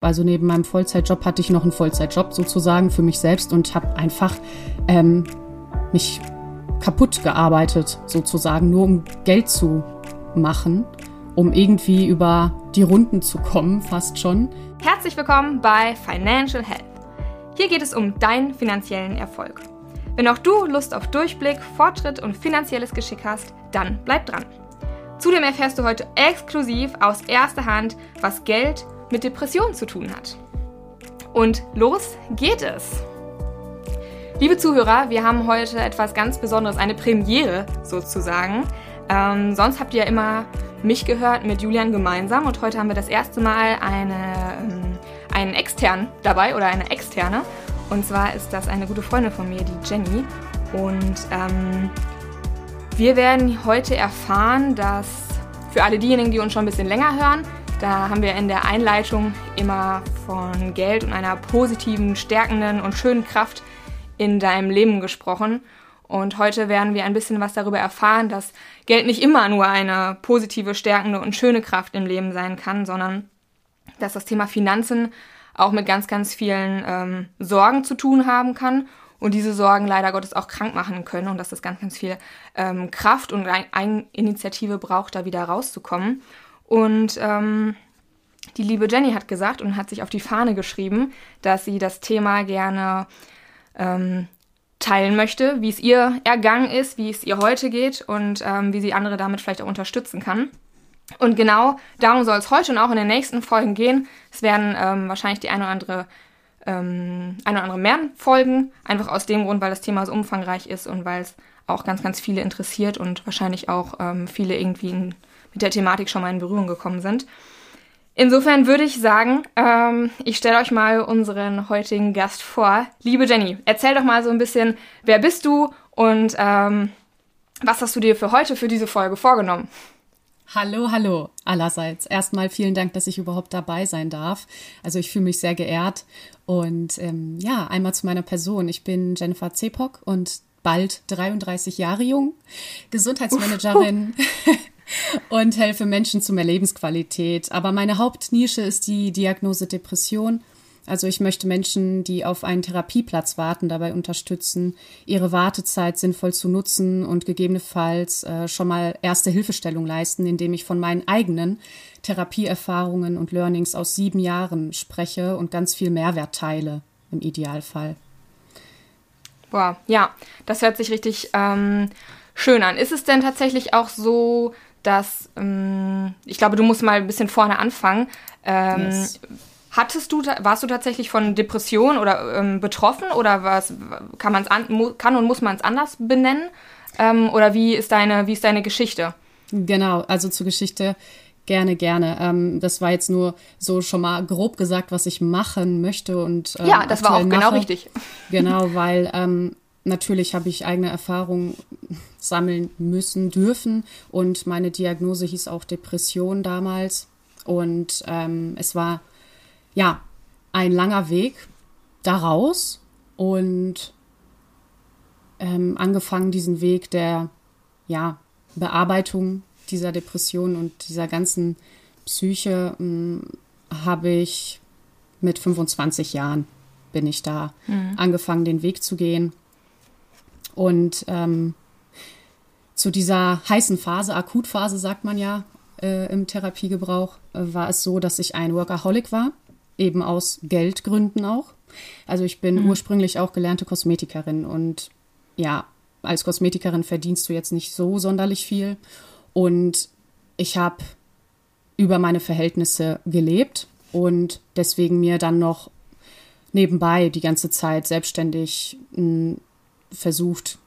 Also neben meinem Vollzeitjob hatte ich noch einen Vollzeitjob sozusagen für mich selbst und habe einfach ähm, mich kaputt gearbeitet sozusagen, nur um Geld zu machen, um irgendwie über die Runden zu kommen, fast schon. Herzlich willkommen bei Financial Health. Hier geht es um deinen finanziellen Erfolg. Wenn auch du Lust auf Durchblick, Fortschritt und finanzielles Geschick hast, dann bleib dran. Zudem erfährst du heute exklusiv aus erster Hand, was Geld mit Depressionen zu tun hat. Und los geht es! Liebe Zuhörer, wir haben heute etwas ganz Besonderes, eine Premiere sozusagen. Ähm, sonst habt ihr ja immer mich gehört mit Julian gemeinsam und heute haben wir das erste Mal eine, ähm, einen externen dabei oder eine externe. Und zwar ist das eine gute Freundin von mir, die Jenny. Und ähm, wir werden heute erfahren, dass für alle diejenigen, die uns schon ein bisschen länger hören, da haben wir in der Einleitung immer von Geld und einer positiven, stärkenden und schönen Kraft in deinem Leben gesprochen. Und heute werden wir ein bisschen was darüber erfahren, dass Geld nicht immer nur eine positive, stärkende und schöne Kraft im Leben sein kann, sondern dass das Thema Finanzen auch mit ganz, ganz vielen ähm, Sorgen zu tun haben kann und diese Sorgen leider Gottes auch krank machen können und dass das ganz, ganz viel ähm, Kraft und Eigeninitiative braucht, da wieder rauszukommen. Und ähm, die liebe Jenny hat gesagt und hat sich auf die Fahne geschrieben, dass sie das Thema gerne ähm, teilen möchte, wie es ihr ergangen ist, wie es ihr heute geht und ähm, wie sie andere damit vielleicht auch unterstützen kann. Und genau darum soll es heute und auch in den nächsten Folgen gehen. Es werden ähm, wahrscheinlich die eine oder andere ähm, eine oder andere mehr folgen, einfach aus dem Grund, weil das Thema so umfangreich ist und weil es auch ganz, ganz viele interessiert und wahrscheinlich auch ähm, viele irgendwie in mit der Thematik schon mal in Berührung gekommen sind. Insofern würde ich sagen, ähm, ich stelle euch mal unseren heutigen Gast vor. Liebe Jenny, erzähl doch mal so ein bisschen, wer bist du und ähm, was hast du dir für heute, für diese Folge vorgenommen? Hallo, hallo allerseits. Erstmal vielen Dank, dass ich überhaupt dabei sein darf. Also ich fühle mich sehr geehrt. Und ähm, ja, einmal zu meiner Person. Ich bin Jennifer Zepok und bald 33 Jahre jung, Gesundheitsmanagerin. Uff, uff. Und helfe Menschen zu mehr Lebensqualität. Aber meine Hauptnische ist die Diagnose Depression. Also ich möchte Menschen, die auf einen Therapieplatz warten, dabei unterstützen, ihre Wartezeit sinnvoll zu nutzen und gegebenenfalls äh, schon mal erste Hilfestellung leisten, indem ich von meinen eigenen Therapieerfahrungen und Learnings aus sieben Jahren spreche und ganz viel Mehrwert teile im Idealfall. Boah, ja, das hört sich richtig ähm, schön an. Ist es denn tatsächlich auch so, dass ähm, ich glaube, du musst mal ein bisschen vorne anfangen. Ähm, yes. Hattest du, warst du tatsächlich von Depression oder ähm, betroffen oder was kann man es kann und muss man es anders benennen? Ähm, oder wie ist deine, wie ist deine Geschichte? Genau, also zur Geschichte gerne, gerne. Ähm, das war jetzt nur so schon mal grob gesagt, was ich machen möchte und ähm, ja, das war auch genau mache. genau richtig. Genau, weil natürlich habe ich eigene Erfahrungen sammeln müssen, dürfen. Und meine Diagnose hieß auch Depression damals. Und ähm, es war ja ein langer Weg daraus und ähm, angefangen diesen Weg der ja, Bearbeitung dieser Depression und dieser ganzen Psyche hm, habe ich mit 25 Jahren bin ich da mhm. angefangen, den Weg zu gehen. Und ähm, zu dieser heißen Phase, Akutphase sagt man ja äh, im Therapiegebrauch, äh, war es so, dass ich ein Workaholic war, eben aus Geldgründen auch. Also ich bin mhm. ursprünglich auch gelernte Kosmetikerin und ja, als Kosmetikerin verdienst du jetzt nicht so sonderlich viel. Und ich habe über meine Verhältnisse gelebt und deswegen mir dann noch nebenbei die ganze Zeit selbstständig mh, hm, versucht,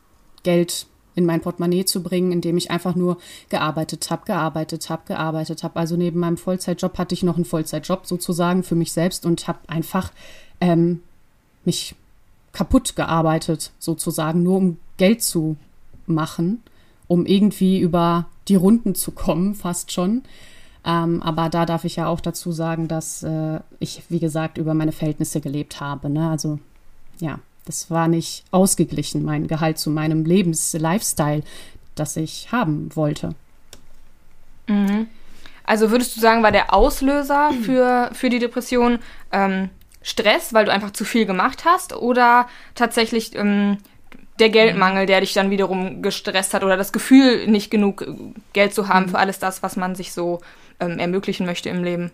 Geld in mein Portemonnaie zu bringen, indem ich einfach nur gearbeitet habe, gearbeitet habe, gearbeitet habe. Also neben meinem Vollzeitjob hatte ich noch einen Vollzeitjob sozusagen für mich selbst und habe einfach ähm, mich kaputt gearbeitet sozusagen, nur um Geld zu machen, um irgendwie über die Runden zu kommen, fast schon. Ähm, aber da darf ich ja auch dazu sagen, dass äh, ich, wie gesagt, über meine Verhältnisse gelebt habe. Ne? Also ja, das war nicht ausgeglichen, mein Gehalt zu meinem Lebens-Lifestyle, das ich haben wollte. Mhm. Also würdest du sagen, war der Auslöser für, für die Depression ähm, Stress, weil du einfach zu viel gemacht hast oder tatsächlich ähm, der Geldmangel, der dich dann wiederum gestresst hat oder das Gefühl, nicht genug äh, Geld zu haben mhm. für alles das, was man sich so ähm, ermöglichen möchte im Leben?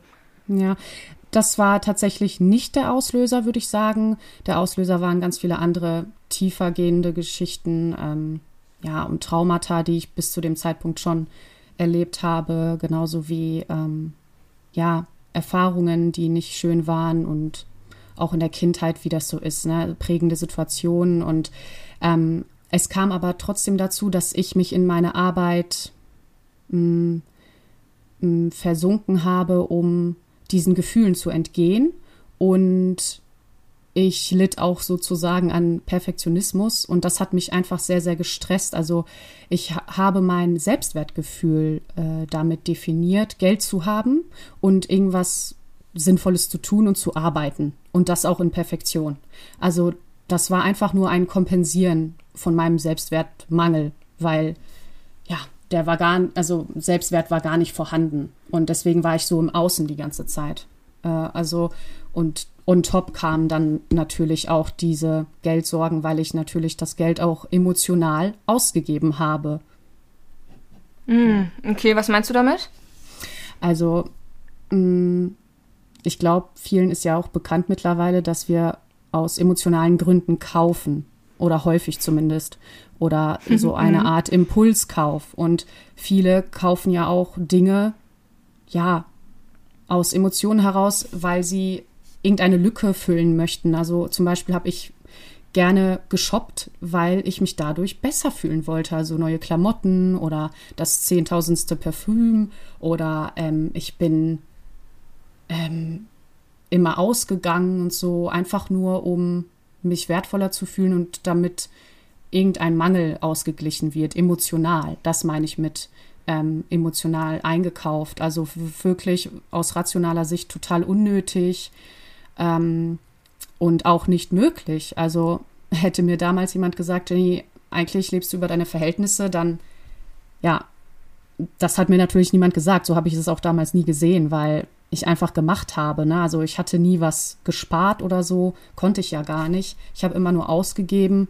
Ja, das war tatsächlich nicht der Auslöser, würde ich sagen. Der Auslöser waren ganz viele andere tiefer gehende Geschichten, ähm, ja, und Traumata, die ich bis zu dem Zeitpunkt schon erlebt habe, genauso wie ähm, ja, Erfahrungen, die nicht schön waren und auch in der Kindheit, wie das so ist, ne? prägende Situationen. Und ähm, es kam aber trotzdem dazu, dass ich mich in meine Arbeit mh, mm, mh, mm, versunken habe, um diesen Gefühlen zu entgehen. Und ich litt auch sozusagen an Perfektionismus und das hat mich einfach sehr, sehr gestresst. Also ich habe mein Selbstwertgefühl äh, damit definiert, Geld zu haben und irgendwas Sinnvolles zu tun und zu arbeiten und das auch in Perfektion. Also das war einfach nur ein Kompensieren von meinem Selbstwertmangel, weil ja, der war gar, also Selbstwert war gar nicht vorhanden und deswegen war ich so im Außen die ganze Zeit. Äh, also und on top kamen dann natürlich auch diese Geldsorgen, weil ich natürlich das Geld auch emotional ausgegeben habe. Mm, okay, was meinst du damit? Also, mm, ich glaube, vielen ist ja auch bekannt mittlerweile, dass wir aus emotionalen Gründen kaufen oder häufig zumindest oder so eine Art Impulskauf und viele kaufen ja auch Dinge ja aus Emotionen heraus, weil sie irgendeine Lücke füllen möchten. Also zum Beispiel habe ich gerne geshoppt, weil ich mich dadurch besser fühlen wollte. Also neue Klamotten oder das zehntausendste Parfüm oder ähm, ich bin ähm, immer ausgegangen und so, einfach nur um mich wertvoller zu fühlen und damit irgendein Mangel ausgeglichen wird, emotional. Das meine ich mit ähm, emotional eingekauft. Also wirklich aus rationaler Sicht total unnötig ähm, und auch nicht möglich. Also hätte mir damals jemand gesagt, Jenny, eigentlich lebst du über deine Verhältnisse, dann ja, das hat mir natürlich niemand gesagt. So habe ich es auch damals nie gesehen, weil ich einfach gemacht habe. Ne? Also ich hatte nie was gespart oder so, konnte ich ja gar nicht. Ich habe immer nur ausgegeben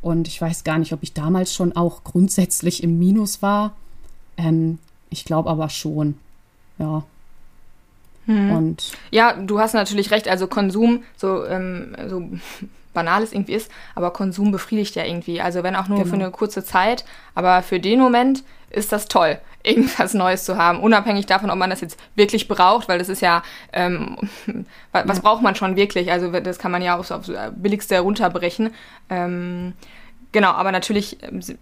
und ich weiß gar nicht, ob ich damals schon auch grundsätzlich im Minus war. Ähm, ich glaube aber schon. Ja. Hm. Und ja, du hast natürlich recht. Also Konsum, so, ähm, so banal es irgendwie ist, aber Konsum befriedigt ja irgendwie. Also wenn auch nur genau. für eine kurze Zeit, aber für den Moment ist das toll, irgendwas Neues zu haben, unabhängig davon, ob man das jetzt wirklich braucht, weil das ist ja, ähm, was ja. braucht man schon wirklich? Also das kann man ja aufs, aufs Billigste runterbrechen. Ähm, genau, aber natürlich,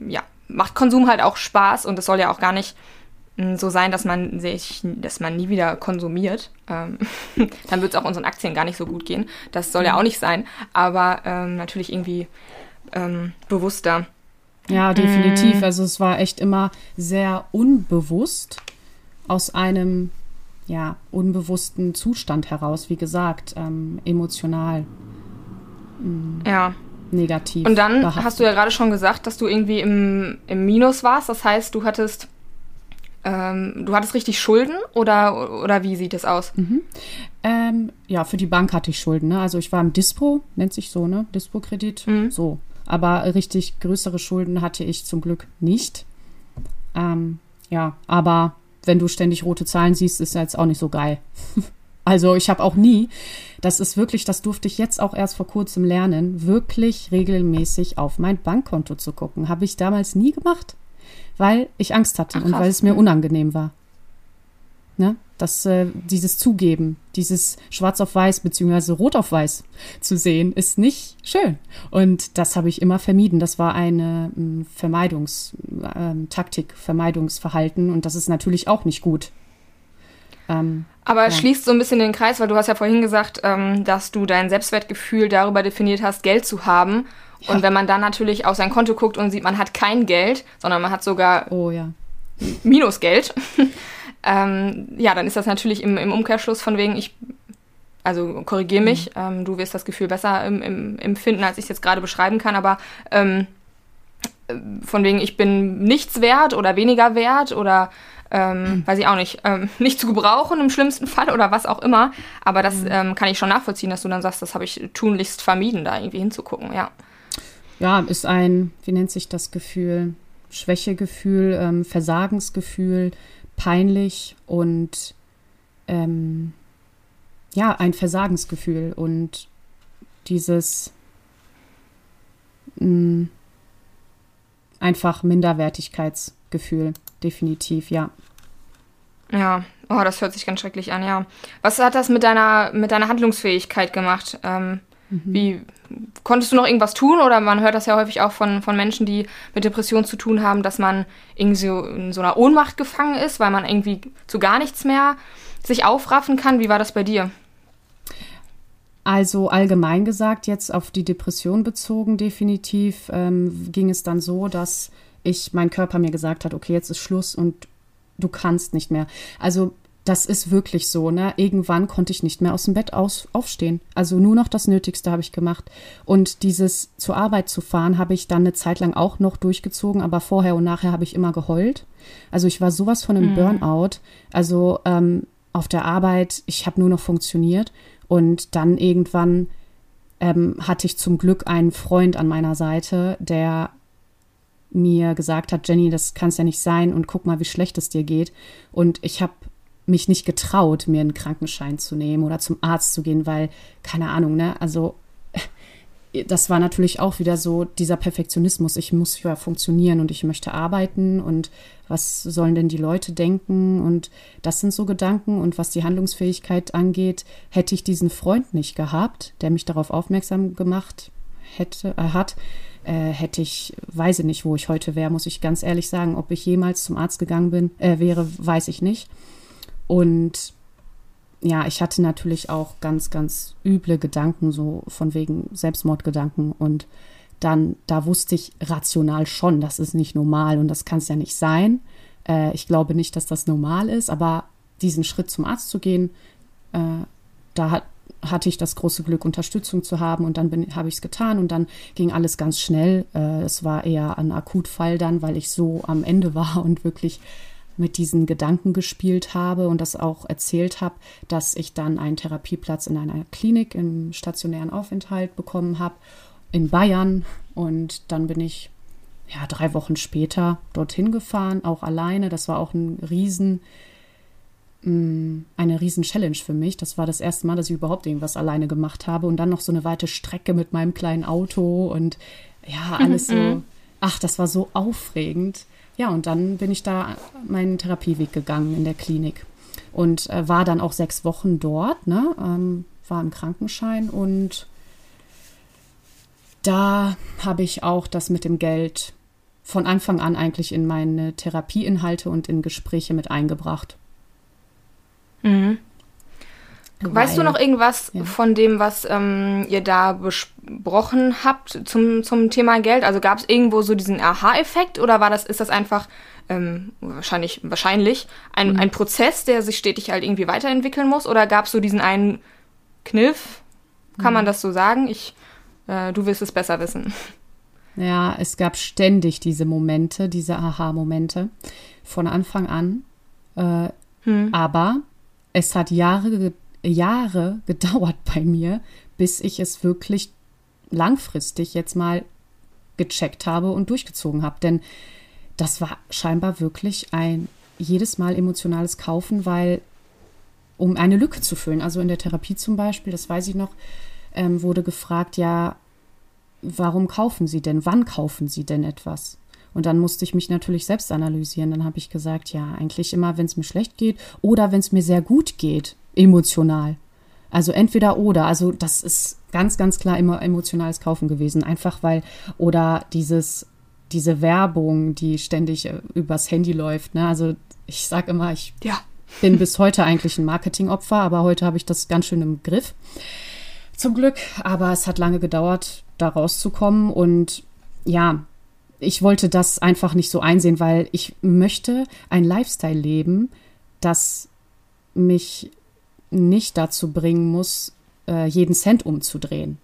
ja, macht Konsum halt auch Spaß und das soll ja auch gar nicht so sein, dass man sich, dass man nie wieder konsumiert. Ähm, dann wird es auch unseren Aktien gar nicht so gut gehen. Das soll ja auch nicht sein, aber ähm, natürlich irgendwie ähm, bewusster. Ja, definitiv. Mm. Also es war echt immer sehr unbewusst aus einem ja unbewussten Zustand heraus, wie gesagt, ähm, emotional. Mm, ja. Negativ. Und dann behaftet. hast du ja gerade schon gesagt, dass du irgendwie im, im Minus warst. Das heißt, du hattest ähm, du hattest richtig Schulden oder, oder wie sieht es aus? Mhm. Ähm, ja, für die Bank hatte ich Schulden. Ne? Also ich war im Dispo, nennt sich so, ne? Dispo-Kredit. Mhm. So. Aber richtig größere Schulden hatte ich zum Glück nicht. Ähm, ja, aber wenn du ständig rote Zahlen siehst, ist jetzt auch nicht so geil. also ich habe auch nie, das ist wirklich, das durfte ich jetzt auch erst vor kurzem lernen, wirklich regelmäßig auf mein Bankkonto zu gucken. Habe ich damals nie gemacht weil ich Angst hatte Ach, und weil es mir unangenehm war. Ne? Das, äh, dieses Zugeben, dieses Schwarz auf Weiß beziehungsweise Rot auf Weiß zu sehen, ist nicht schön. Und das habe ich immer vermieden. Das war eine äh, Vermeidungstaktik, äh, Vermeidungsverhalten und das ist natürlich auch nicht gut. Ähm, Aber es ja. schließt so ein bisschen den Kreis, weil du hast ja vorhin gesagt, ähm, dass du dein Selbstwertgefühl darüber definiert hast, Geld zu haben. Ja. Und wenn man dann natürlich auf sein Konto guckt und sieht, man hat kein Geld, sondern man hat sogar oh, ja. Minusgeld, ähm, ja, dann ist das natürlich im, im Umkehrschluss von wegen, ich, also korrigiere mich, mhm. ähm, du wirst das Gefühl besser im, im, empfinden, als ich es jetzt gerade beschreiben kann, aber ähm, von wegen, ich bin nichts wert oder weniger wert oder ähm, hm. weiß ich auch nicht, ähm, nicht zu gebrauchen im schlimmsten Fall oder was auch immer. Aber das hm. ähm, kann ich schon nachvollziehen, dass du dann sagst, das habe ich tunlichst vermieden, da irgendwie hinzugucken, ja. Ja, ist ein, wie nennt sich das Gefühl? Schwächegefühl, ähm, Versagensgefühl, peinlich und ähm, ja, ein Versagensgefühl und dieses mh, mm, einfach Minderwertigkeitsgefühl, definitiv, ja. Ja, oh, das hört sich ganz schrecklich an, ja. Was hat das mit deiner, mit deiner Handlungsfähigkeit gemacht? Ähm, mhm. Wie konntest du noch irgendwas tun? Oder man hört das ja häufig auch von, von Menschen, die mit Depressionen zu tun haben, dass man irgendwie so in so einer Ohnmacht gefangen ist, weil man irgendwie zu gar nichts mehr sich aufraffen kann. Wie war das bei dir? Also allgemein gesagt, jetzt auf die Depression bezogen, definitiv ähm, ging es dann so, dass ich mein Körper mir gesagt hat, okay, jetzt ist Schluss und du kannst nicht mehr. Also das ist wirklich so, ne? Irgendwann konnte ich nicht mehr aus dem Bett aus, aufstehen. Also nur noch das Nötigste habe ich gemacht. Und dieses zur Arbeit zu fahren, habe ich dann eine Zeit lang auch noch durchgezogen, aber vorher und nachher habe ich immer geheult. Also ich war sowas von einem mhm. Burnout. Also ähm, auf der Arbeit, ich habe nur noch funktioniert. Und dann irgendwann ähm, hatte ich zum Glück einen Freund an meiner Seite, der mir gesagt hat, Jenny, das kann es ja nicht sein und guck mal, wie schlecht es dir geht. Und ich habe mich nicht getraut, mir einen Krankenschein zu nehmen oder zum Arzt zu gehen, weil, keine Ahnung, ne, also das war natürlich auch wieder so dieser Perfektionismus. Ich muss ja funktionieren und ich möchte arbeiten und was sollen denn die Leute denken? Und das sind so Gedanken. Und was die Handlungsfähigkeit angeht, hätte ich diesen Freund nicht gehabt, der mich darauf aufmerksam gemacht hätte, äh, hat, äh, hätte ich, weiß ich nicht, wo ich heute wäre, muss ich ganz ehrlich sagen. Ob ich jemals zum Arzt gegangen bin, äh, wäre, weiß ich nicht. Und ja, ich hatte natürlich auch ganz, ganz üble Gedanken, so von wegen Selbstmordgedanken. Und dann, da wusste ich rational schon, das ist nicht normal und das kann es ja nicht sein. Äh, ich glaube nicht, dass das normal ist, aber diesen Schritt zum Arzt zu gehen, äh, da hat, hatte ich das große Glück, Unterstützung zu haben und dann habe ich es getan und dann ging alles ganz schnell. Äh, es war eher ein Akutfall dann, weil ich so am Ende war und wirklich mit diesen Gedanken gespielt habe und das auch erzählt habe, dass ich dann einen Therapieplatz in einer Klinik im stationären Aufenthalt bekommen habe in Bayern und dann bin ich ja drei Wochen später dorthin gefahren, auch alleine. Das war auch ein riesen eine riesen Challenge für mich. Das war das erste Mal, dass ich überhaupt irgendwas alleine gemacht habe und dann noch so eine weite Strecke mit meinem kleinen Auto und ja, alles so. Mhm. Ach, das war so aufregend. Ja, und dann bin ich da meinen Therapieweg gegangen in der Klinik und äh, war dann auch sechs Wochen dort, ne, ähm, war im Krankenschein und da habe ich auch das mit dem Geld von Anfang an eigentlich in meine Therapieinhalte und in Gespräche mit eingebracht. Mhm. Weißt du noch irgendwas ja. von dem, was ähm, ihr da besprochen habt zum, zum Thema Geld? Also gab es irgendwo so diesen Aha-Effekt oder war das, ist das einfach ähm, wahrscheinlich, wahrscheinlich ein, mhm. ein Prozess, der sich stetig halt irgendwie weiterentwickeln muss? Oder gab es so diesen einen Kniff? Kann mhm. man das so sagen? Ich, äh, du wirst es besser wissen. Ja, es gab ständig diese Momente, diese Aha-Momente von Anfang an. Äh, hm. Aber es hat Jahre Jahre gedauert bei mir, bis ich es wirklich langfristig jetzt mal gecheckt habe und durchgezogen habe. Denn das war scheinbar wirklich ein jedes Mal emotionales Kaufen, weil um eine Lücke zu füllen. Also in der Therapie zum Beispiel, das weiß ich noch, ähm, wurde gefragt, ja, warum kaufen Sie denn? Wann kaufen Sie denn etwas? Und dann musste ich mich natürlich selbst analysieren. Dann habe ich gesagt, ja, eigentlich immer, wenn es mir schlecht geht oder wenn es mir sehr gut geht emotional. Also entweder oder. Also das ist ganz, ganz klar immer emotionales Kaufen gewesen. Einfach weil, oder dieses, diese Werbung, die ständig äh, übers Handy läuft. Ne? Also ich sage immer, ich ja. bin bis heute eigentlich ein Marketingopfer, aber heute habe ich das ganz schön im Griff. Zum Glück. Aber es hat lange gedauert, da rauszukommen. Und ja, ich wollte das einfach nicht so einsehen, weil ich möchte ein Lifestyle leben, das mich nicht dazu bringen muss, äh, jeden Cent umzudrehen.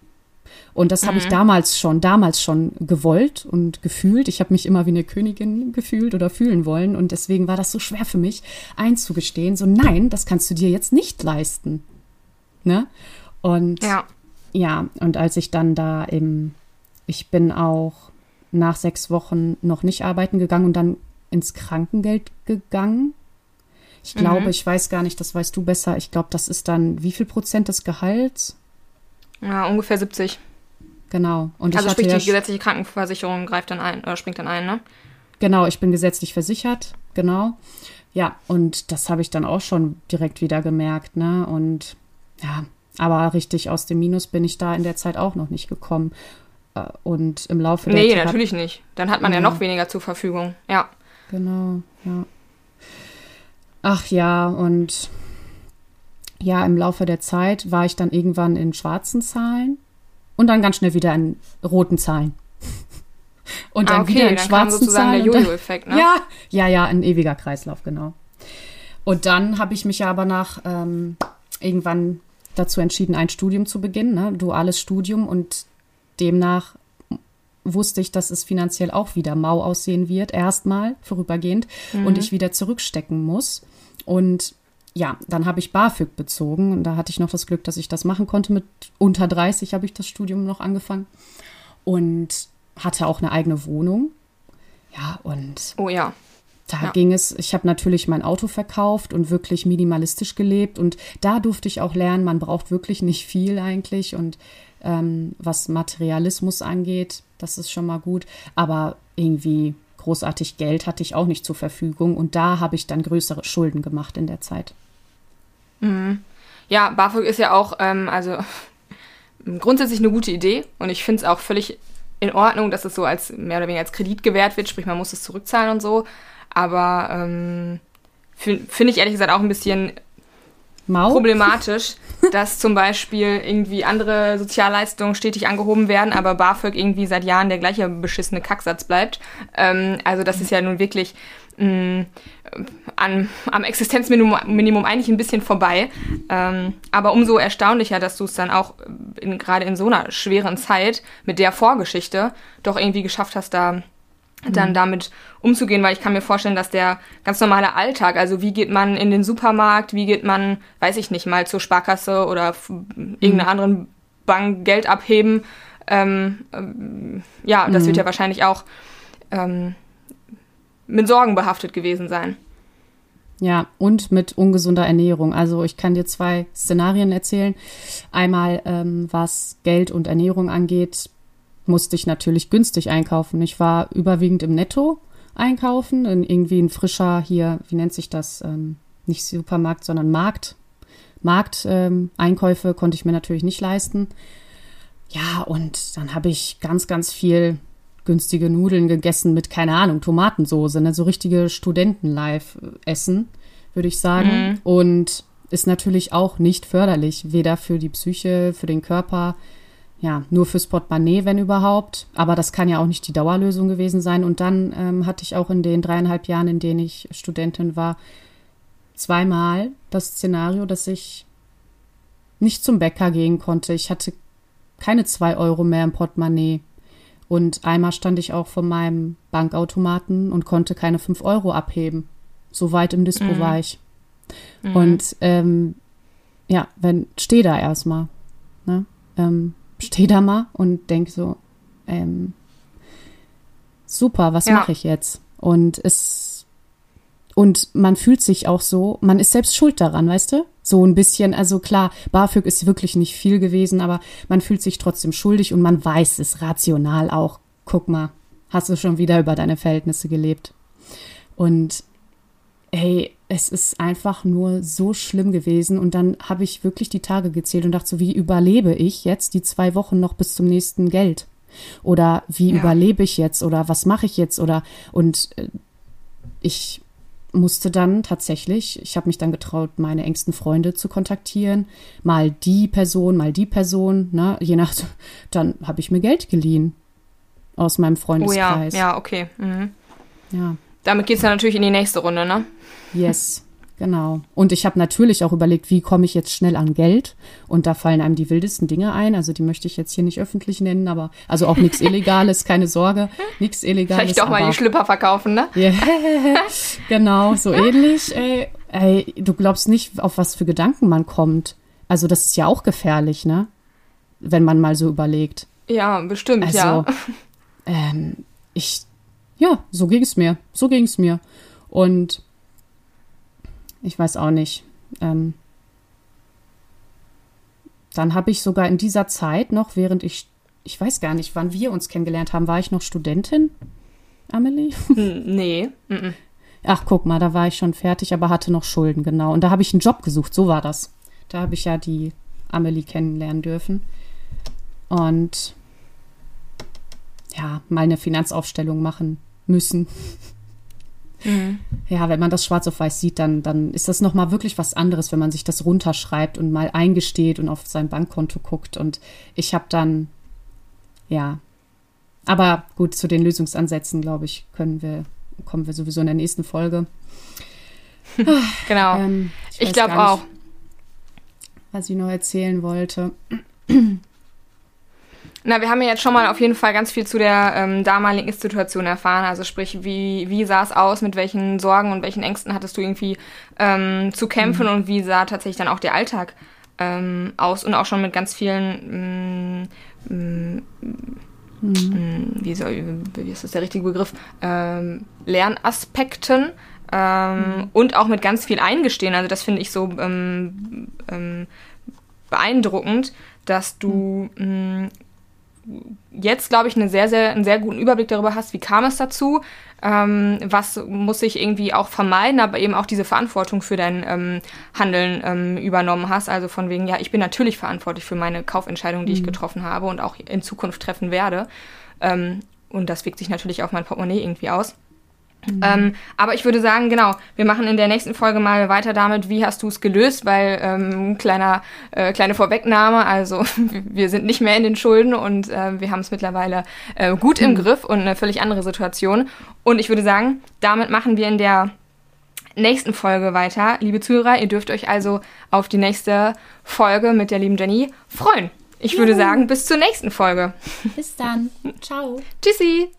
Und das habe ich damals schon, damals schon gewollt und gefühlt. Ich habe mich immer wie eine Königin gefühlt oder fühlen wollen. Und deswegen war das so schwer für mich einzugestehen. So, nein, das kannst du dir jetzt nicht leisten. Ne? Und ja, ja und als ich dann da eben, ich bin auch nach sechs Wochen noch nicht arbeiten gegangen und dann ins Krankengeld gegangen. Ich glaube, mhm. ich weiß gar nicht, das weißt du besser. Ich glaube, das ist dann wie viel Prozent des Gehalts? Ja, ungefähr 70. Genau. Und also sprich, die gesetzliche Krankenversicherung greift dann ein oder springt dann ein, ne? Genau, ich bin gesetzlich versichert, genau. Ja, und das habe ich dann auch schon direkt wieder gemerkt, ne? Und ja, aber richtig aus dem Minus bin ich da in der Zeit auch noch nicht gekommen. Äh, und im Laufe der Nee, Zeit natürlich nicht. Dann hat man ja. ja noch weniger zur Verfügung. Ja. Genau, ja. Ach ja, und ja, im Laufe der Zeit war ich dann irgendwann in schwarzen Zahlen und dann ganz schnell wieder in roten Zahlen. Und dann ah, okay, wieder in dann schwarzen Zahlen. Der Jojo-Effekt, ne? Ja, ja, ja, ein ewiger Kreislauf, genau. Und dann habe ich mich ja aber nach ähm, irgendwann dazu entschieden, ein Studium zu beginnen, ne? duales Studium. Und demnach wusste ich, dass es finanziell auch wieder mau aussehen wird, erstmal vorübergehend, mhm. und ich wieder zurückstecken muss. Und ja, dann habe ich BAföG bezogen und da hatte ich noch das Glück, dass ich das machen konnte. Mit unter 30 habe ich das Studium noch angefangen und hatte auch eine eigene Wohnung. Ja, und. Oh ja. Da ja. ging es, ich habe natürlich mein Auto verkauft und wirklich minimalistisch gelebt und da durfte ich auch lernen, man braucht wirklich nicht viel eigentlich und ähm, was Materialismus angeht, das ist schon mal gut, aber irgendwie großartig Geld hatte ich auch nicht zur Verfügung und da habe ich dann größere Schulden gemacht in der Zeit. Mhm. Ja, BAföG ist ja auch, ähm, also grundsätzlich eine gute Idee und ich finde es auch völlig in Ordnung, dass es so als mehr oder weniger als Kredit gewährt wird, sprich man muss es zurückzahlen und so. Aber ähm, finde ich ehrlich gesagt auch ein bisschen Mau? problematisch, dass zum Beispiel irgendwie andere Sozialleistungen stetig angehoben werden, aber BAföG irgendwie seit Jahren der gleiche beschissene Kacksatz bleibt. Ähm, also das ist ja nun wirklich mh, mm, an, am Existenzminimum eigentlich ein bisschen vorbei. Ähm, aber umso erstaunlicher, dass du es dann auch gerade in so einer schweren Zeit mit der Vorgeschichte doch irgendwie geschafft hast, da dann mhm. damit umzugehen, weil ich kann mir vorstellen, dass der ganz normale Alltag, also wie geht man in den Supermarkt, wie geht man, weiß ich nicht, mal zur Sparkasse oder irgendeiner mhm. anderen Bank Geld abheben, ähm, ähm, ja, das mhm. wird ja wahrscheinlich auch ähm, mit Sorgen behaftet gewesen sein. Ja, und mit ungesunder Ernährung. Also ich kann dir zwei Szenarien erzählen. Einmal, ähm, was Geld und Ernährung angeht, musste ich natürlich günstig einkaufen. Ich war überwiegend im Netto einkaufen, in irgendwie ein frischer hier, wie nennt sich das? Ähm, nicht Supermarkt, sondern Markt. Markteinkäufe ähm, konnte ich mir natürlich nicht leisten. Ja, und dann habe ich ganz, ganz viel günstige Nudeln gegessen mit, keine Ahnung, Tomatensoße, ne? so richtige Studenten-Live-Essen, würde ich sagen. Mhm. Und ist natürlich auch nicht förderlich, weder für die Psyche, für den Körper, ja, nur fürs Portemonnaie, wenn überhaupt. Aber das kann ja auch nicht die Dauerlösung gewesen sein. Und dann ähm, hatte ich auch in den dreieinhalb Jahren, in denen ich Studentin war, zweimal das Szenario, dass ich nicht zum Bäcker gehen konnte. Ich hatte keine zwei Euro mehr im Portemonnaie. Und einmal stand ich auch vor meinem Bankautomaten und konnte keine fünf Euro abheben. So weit im Dispo mhm. war ich. Mhm. Und ähm, ja, wenn, steh da erstmal. Ne? Ähm, stehe da mal und denke so, ähm, super, was ja. mache ich jetzt? Und es und man fühlt sich auch so, man ist selbst schuld daran, weißt du? So ein bisschen, also klar, BAföG ist wirklich nicht viel gewesen, aber man fühlt sich trotzdem schuldig und man weiß es rational auch. Guck mal, hast du schon wieder über deine Verhältnisse gelebt. Und hey, es ist einfach nur so schlimm gewesen. Und dann habe ich wirklich die Tage gezählt und dachte so, wie überlebe ich jetzt die zwei Wochen noch bis zum nächsten Geld? Oder wie ja. überlebe ich jetzt? Oder was mache ich jetzt? Oder und äh, ich musste dann tatsächlich, ich habe mich dann getraut, meine engsten Freunde zu kontaktieren. Mal die Person, mal die Person, ne? Je nach, dann habe ich mir Geld geliehen aus meinem Freundeskreis. Oh ja, ja, okay. Mhm. Ja. Damit geht es dann natürlich in die nächste Runde, ne? Yes. Genau. Und ich habe natürlich auch überlegt, wie komme ich jetzt schnell an Geld? Und da fallen einem die wildesten Dinge ein. Also die möchte ich jetzt hier nicht öffentlich nennen, aber also auch nichts Illegales, keine Sorge, nichts Illegales. Vielleicht doch mal die Schlipper verkaufen, ne? Yeah. genau, so ähnlich. Ey. ey, du glaubst nicht, auf was für Gedanken man kommt. Also das ist ja auch gefährlich, ne? Wenn man mal so überlegt. Ja, bestimmt, Also, ja. ähm, ich, ja, so ging es mir. So ging es mir. Und ich weiß auch nicht. Ähm, dann habe ich sogar in dieser Zeit noch, während ich, ich weiß gar nicht, wann wir uns kennengelernt haben, war ich noch Studentin, Amelie? Hm, nee. Ach, guck mal, da war ich schon fertig, aber hatte noch Schulden, genau. Und da habe ich einen Job gesucht, so war das. Da habe ich ja die Amelie kennenlernen dürfen. Und ja, mal eine Finanzaufstellung machen müssen. Mhm. Ja, wenn man das schwarz auf weiß sieht, dann, dann ist das nochmal wirklich was anderes, wenn man sich das runterschreibt und mal eingesteht und auf sein Bankkonto guckt. Und ich habe dann, ja. Aber gut, zu den Lösungsansätzen, glaube ich, können wir, kommen wir sowieso in der nächsten Folge. Genau. Ähm, ich weiß glaube auch. Was ich noch erzählen wollte. Na, wir haben ja jetzt schon mal auf jeden Fall ganz viel zu der ähm, damaligen Situation erfahren. Also sprich, wie, wie sah es aus, mit welchen Sorgen und welchen Ängsten hattest du irgendwie ähm, zu kämpfen? Und wie sah tatsächlich dann auch der Alltag ähm, aus? Und auch schon mit ganz vielen, mm, mm, mm, wie, soll, wie ist das der richtige Begriff, ähm, Lernaspekten. Ähm, Und auch mit ganz viel Eingestehen. Also das finde ich so ähm, ähm, beeindruckend, dass du mh, jetzt, glaube ich, eine sehr, sehr, einen sehr guten Überblick darüber hast, wie kam es dazu, ähm, was muss ich irgendwie auch vermeiden, aber eben auch diese Verantwortung für dein ähm, Handeln ähm, übernommen hast. Also von wegen, ja, ich bin natürlich verantwortlich für meine Kaufentscheidung, die ich getroffen habe und auch in Zukunft treffen werde. Ähm, und das wirkt sich natürlich auf mein Portemonnaie irgendwie aus. Ähm, aber ich würde sagen, genau, wir machen in der nächsten Folge mal weiter damit, wie hast du es gelöst, weil ähm, kleiner, äh, kleine Vorwegnahme, also wir sind nicht mehr in den Schulden und äh, wir haben es mittlerweile äh, gut im Griff und eine völlig andere Situation. Und ich würde sagen, damit machen wir in der nächsten Folge weiter. Liebe Zuhörer, ihr dürft euch also auf die nächste Folge mit der lieben Jenny freuen. Ich würde sagen, bis zur nächsten Folge. Bis dann. Ciao. Tschüssi!